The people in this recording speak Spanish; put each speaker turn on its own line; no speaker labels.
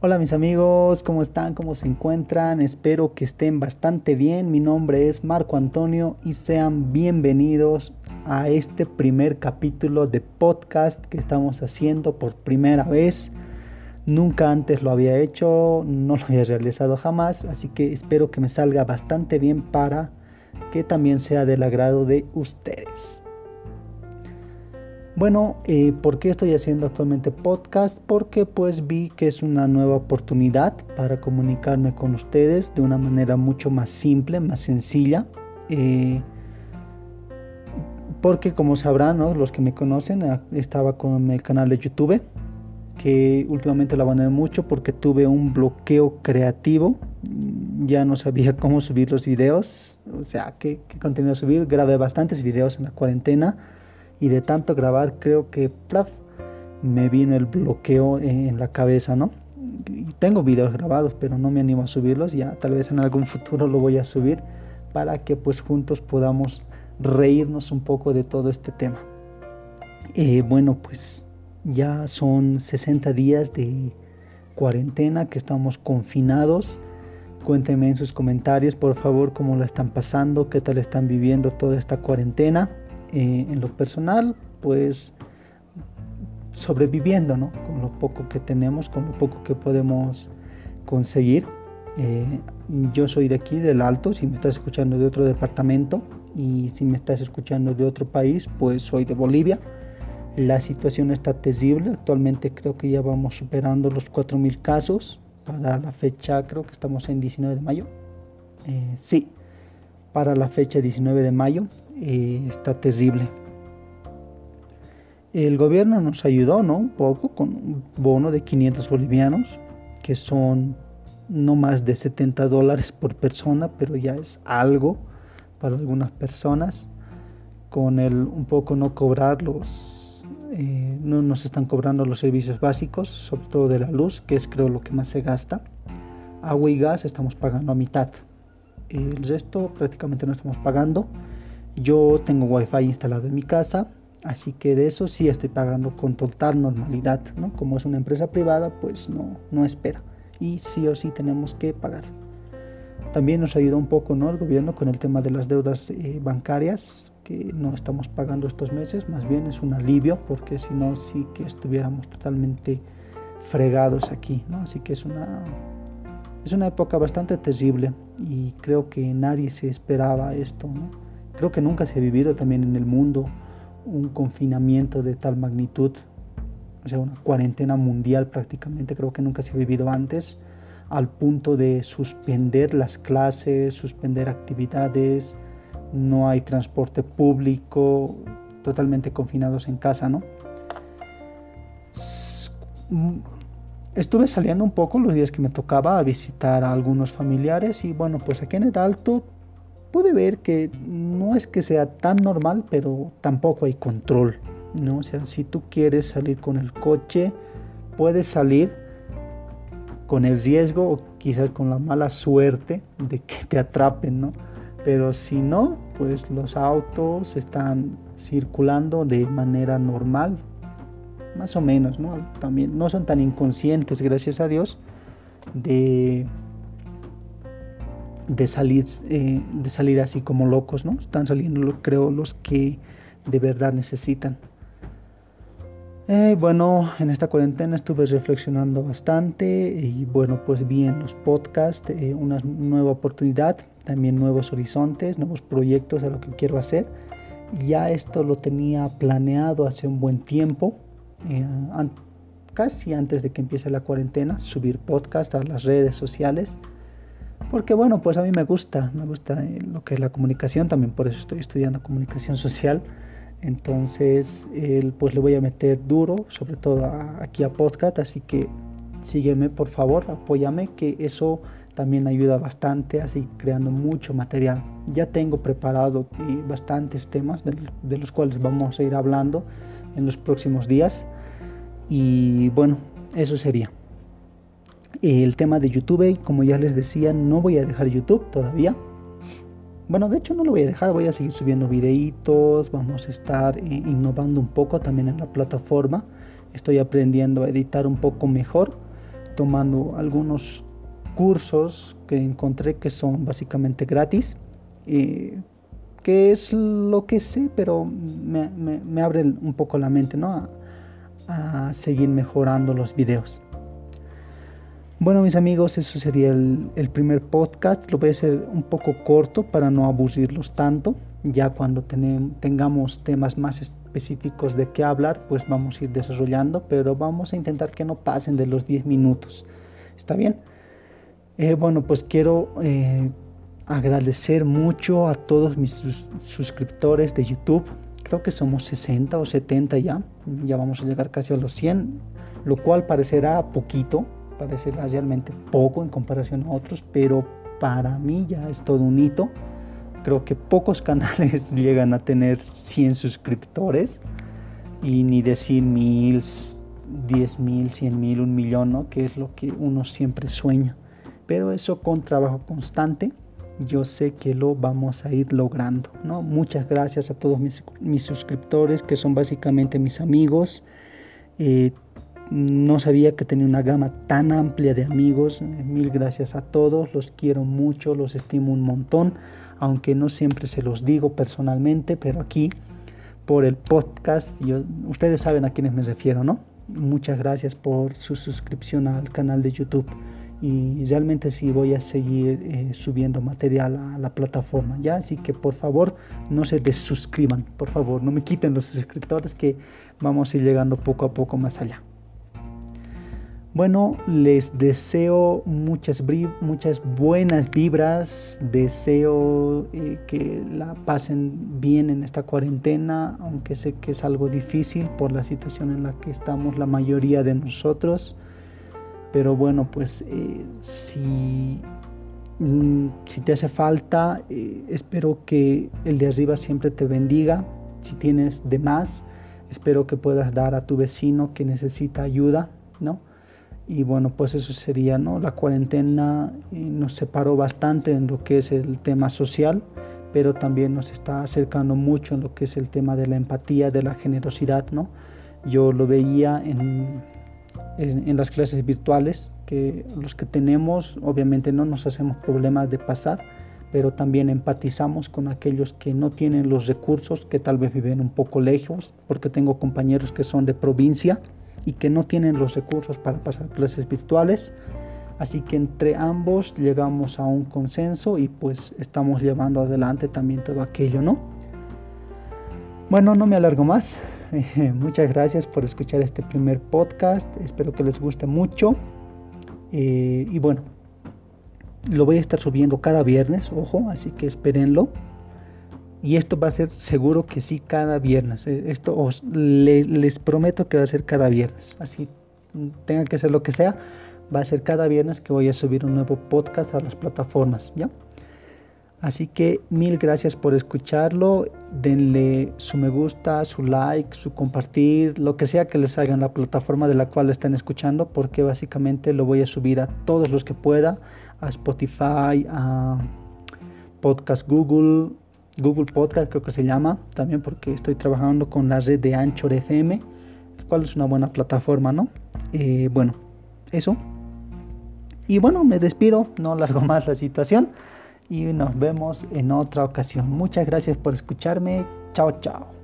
Hola mis amigos, ¿cómo están? ¿Cómo se encuentran? Espero que estén bastante bien. Mi nombre es Marco Antonio y sean bienvenidos a este primer capítulo de podcast que estamos haciendo por primera vez. Nunca antes lo había hecho, no lo había realizado jamás, así que espero que me salga bastante bien para que también sea del agrado de ustedes. Bueno, eh, ¿por qué estoy haciendo actualmente podcast? Porque pues vi que es una nueva oportunidad para comunicarme con ustedes de una manera mucho más simple, más sencilla. Eh, porque como sabrán, los que me conocen, ah, estaba con el canal de YouTube, que últimamente lo abandoné mucho porque tuve un bloqueo creativo. Ya no sabía cómo subir los videos, o sea, qué, qué contenido subir. Grabé bastantes videos en la cuarentena y de tanto grabar creo que me vino el bloqueo en la cabeza, ¿no? Tengo videos grabados, pero no me animo a subirlos, ya tal vez en algún futuro lo voy a subir para que pues juntos podamos reírnos un poco de todo este tema. Eh, bueno, pues ya son 60 días de cuarentena que estamos confinados. Cuéntenme en sus comentarios, por favor, cómo lo están pasando, qué tal están viviendo toda esta cuarentena. Eh, en lo personal, pues sobreviviendo, ¿no? Con lo poco que tenemos, con lo poco que podemos conseguir. Eh, yo soy de aquí, del Alto, si me estás escuchando de otro departamento y si me estás escuchando de otro país, pues soy de Bolivia. La situación está terrible, actualmente creo que ya vamos superando los 4.000 casos. Para la fecha, creo que estamos en 19 de mayo. Eh, sí, para la fecha 19 de mayo eh, está terrible. El gobierno nos ayudó, ¿no? Un poco con un bono de 500 bolivianos, que son no más de 70 dólares por persona, pero ya es algo para algunas personas. Con el un poco no cobrar los, eh, no nos están cobrando los servicios básicos, sobre todo de la luz, que es creo lo que más se gasta. Agua y gas estamos pagando a mitad. El resto prácticamente no estamos pagando. Yo tengo wifi instalado en mi casa, así que de eso sí estoy pagando con total normalidad, ¿no? Como es una empresa privada, pues no, no espera. Y sí o sí tenemos que pagar. También nos ayudó un poco ¿no? el gobierno con el tema de las deudas eh, bancarias que no estamos pagando estos meses, más bien es un alivio porque si no sí que estuviéramos totalmente fregados aquí, ¿no? Así que es una es una época bastante terrible y creo que nadie se esperaba esto. Creo que nunca se ha vivido también en el mundo un confinamiento de tal magnitud, o sea, una cuarentena mundial prácticamente, creo que nunca se ha vivido antes, al punto de suspender las clases, suspender actividades, no hay transporte público, totalmente confinados en casa, ¿no? Estuve saliendo un poco los días que me tocaba a visitar a algunos familiares y bueno, pues aquí en el Alto pude ver que no es que sea tan normal, pero tampoco hay control, ¿no? O sea, si tú quieres salir con el coche, puedes salir con el riesgo o quizás con la mala suerte de que te atrapen, ¿no? Pero si no, pues los autos están circulando de manera normal, más o menos, ¿no? También no son tan inconscientes, gracias a Dios, de, de, salir, eh, de salir así como locos, ¿no? Están saliendo, creo, los que de verdad necesitan. Eh, bueno, en esta cuarentena estuve reflexionando bastante y bueno, pues vi en los podcasts eh, una nueva oportunidad, también nuevos horizontes, nuevos proyectos a lo que quiero hacer. Ya esto lo tenía planeado hace un buen tiempo, eh, casi antes de que empiece la cuarentena, subir podcast a las redes sociales. Porque bueno, pues a mí me gusta, me gusta eh, lo que es la comunicación, también por eso estoy estudiando comunicación social. Entonces, pues le voy a meter duro, sobre todo aquí a podcast, así que sígueme por favor, apóyame, que eso también ayuda bastante, así creando mucho material. Ya tengo preparado eh, bastantes temas de los cuales vamos a ir hablando en los próximos días. Y bueno, eso sería. El tema de YouTube, como ya les decía, no voy a dejar YouTube todavía. Bueno, de hecho no lo voy a dejar, voy a seguir subiendo videitos, vamos a estar innovando un poco también en la plataforma. Estoy aprendiendo a editar un poco mejor. tomando algunos cursos que encontré que son básicamente gratis, eh, que es lo que sé, pero me, me, abre un poco la mente ¿no? a, seguir mejorando los videos. Bueno mis amigos, eso sería el, el, primer podcast. Lo voy a hacer un poco corto para no aburrirlos tanto. Ya cuando tengamos temas más específicos de qué hablar, pues vamos a ir desarrollando, pero vamos a intentar que no pasen de los 10 minutos. ¿Está bien? Eh, bueno, pues quiero eh, agradecer mucho a todos mis suscriptores de YouTube. Creo que somos 60 o 70 ya. Ya vamos a llegar casi a los 100, lo cual parecerá poquito, parecerá realmente poco en comparación a otros, pero para mí ya es todo un hito. Creo que pocos canales llegan a tener 100 suscriptores y ni decir mil, diez mil, cien mil, un millón, ¿no? que es lo que uno siempre sueña pero eso con trabajo constante yo sé que lo vamos a ir logrando. ¿no? Muchas gracias a todos mis, mis suscriptores que son básicamente mis amigos. Eh, no sabía que tenía una gama tan amplia de amigos. Mil gracias a todos, los quiero mucho, los estimo un montón, aunque no siempre se los digo personalmente, pero aquí por el podcast, ustedes saben a quiénes me refiero, ¿no? Muchas gracias por su suscripción al canal de YouTube y realmente sí voy a seguir eh, subiendo material a la plataforma. Ya así que por favor no se desuscriban por favor no me quiten los suscriptores que vamos a ir llegando poco a poco más allá. Bueno les deseo muchas muchas buenas vibras deseo eh, que la pasen bien en esta cuarentena aunque sé que es algo difícil por la situación en la que estamos la mayoría de nosotros pero bueno, pues eh, si, mm, si, te hace falta, eh, espero que el de arriba siempre te bendiga. Si tienes de más, espero que puedas dar a tu vecino que necesita ayuda, ¿no? Y bueno, pues eso sería, ¿no? La cuarentena eh, nos separó bastante en lo que es el tema social, pero también nos está acercando mucho en lo que es el tema de la empatía, de la generosidad, ¿no? Yo lo veía en en, las clases virtuales, que los que tenemos obviamente no nos hacemos problemas de pasar, pero también empatizamos con aquellos que no tienen los recursos, que tal vez viven un poco lejos, porque tengo compañeros que son de provincia y que no tienen los recursos para pasar clases virtuales. Así que entre ambos llegamos a un consenso y pues estamos llevando adelante también todo aquello, ¿no? Bueno, no me alargo más. muchas gracias por escuchar este primer podcast. Espero que les guste mucho. Eh, y bueno, lo voy a estar subiendo cada viernes, ojo, así que espérenlo. Y esto va a ser seguro que sí cada viernes. Eh, esto les prometo que va a ser cada viernes. Así tenga que ser lo que sea, va a ser cada viernes que voy a subir un nuevo podcast a las plataformas, ¿ya? Así que mil gracias por escucharlo. Denle su me gusta, su like, su compartir, lo que sea que les haga en la plataforma de la cual están escuchando, porque básicamente lo voy a subir a todos los que pueda, a Spotify, a Podcast Google, Google Podcast creo que se llama, también porque estoy trabajando con la red de Anchor FM, el cual es una buena plataforma, ¿no? Eh, bueno, eso. Y bueno, me despido, no largo más la situación y nos vemos en otra ocasión. Muchas gracias por escucharme. Chao, chao.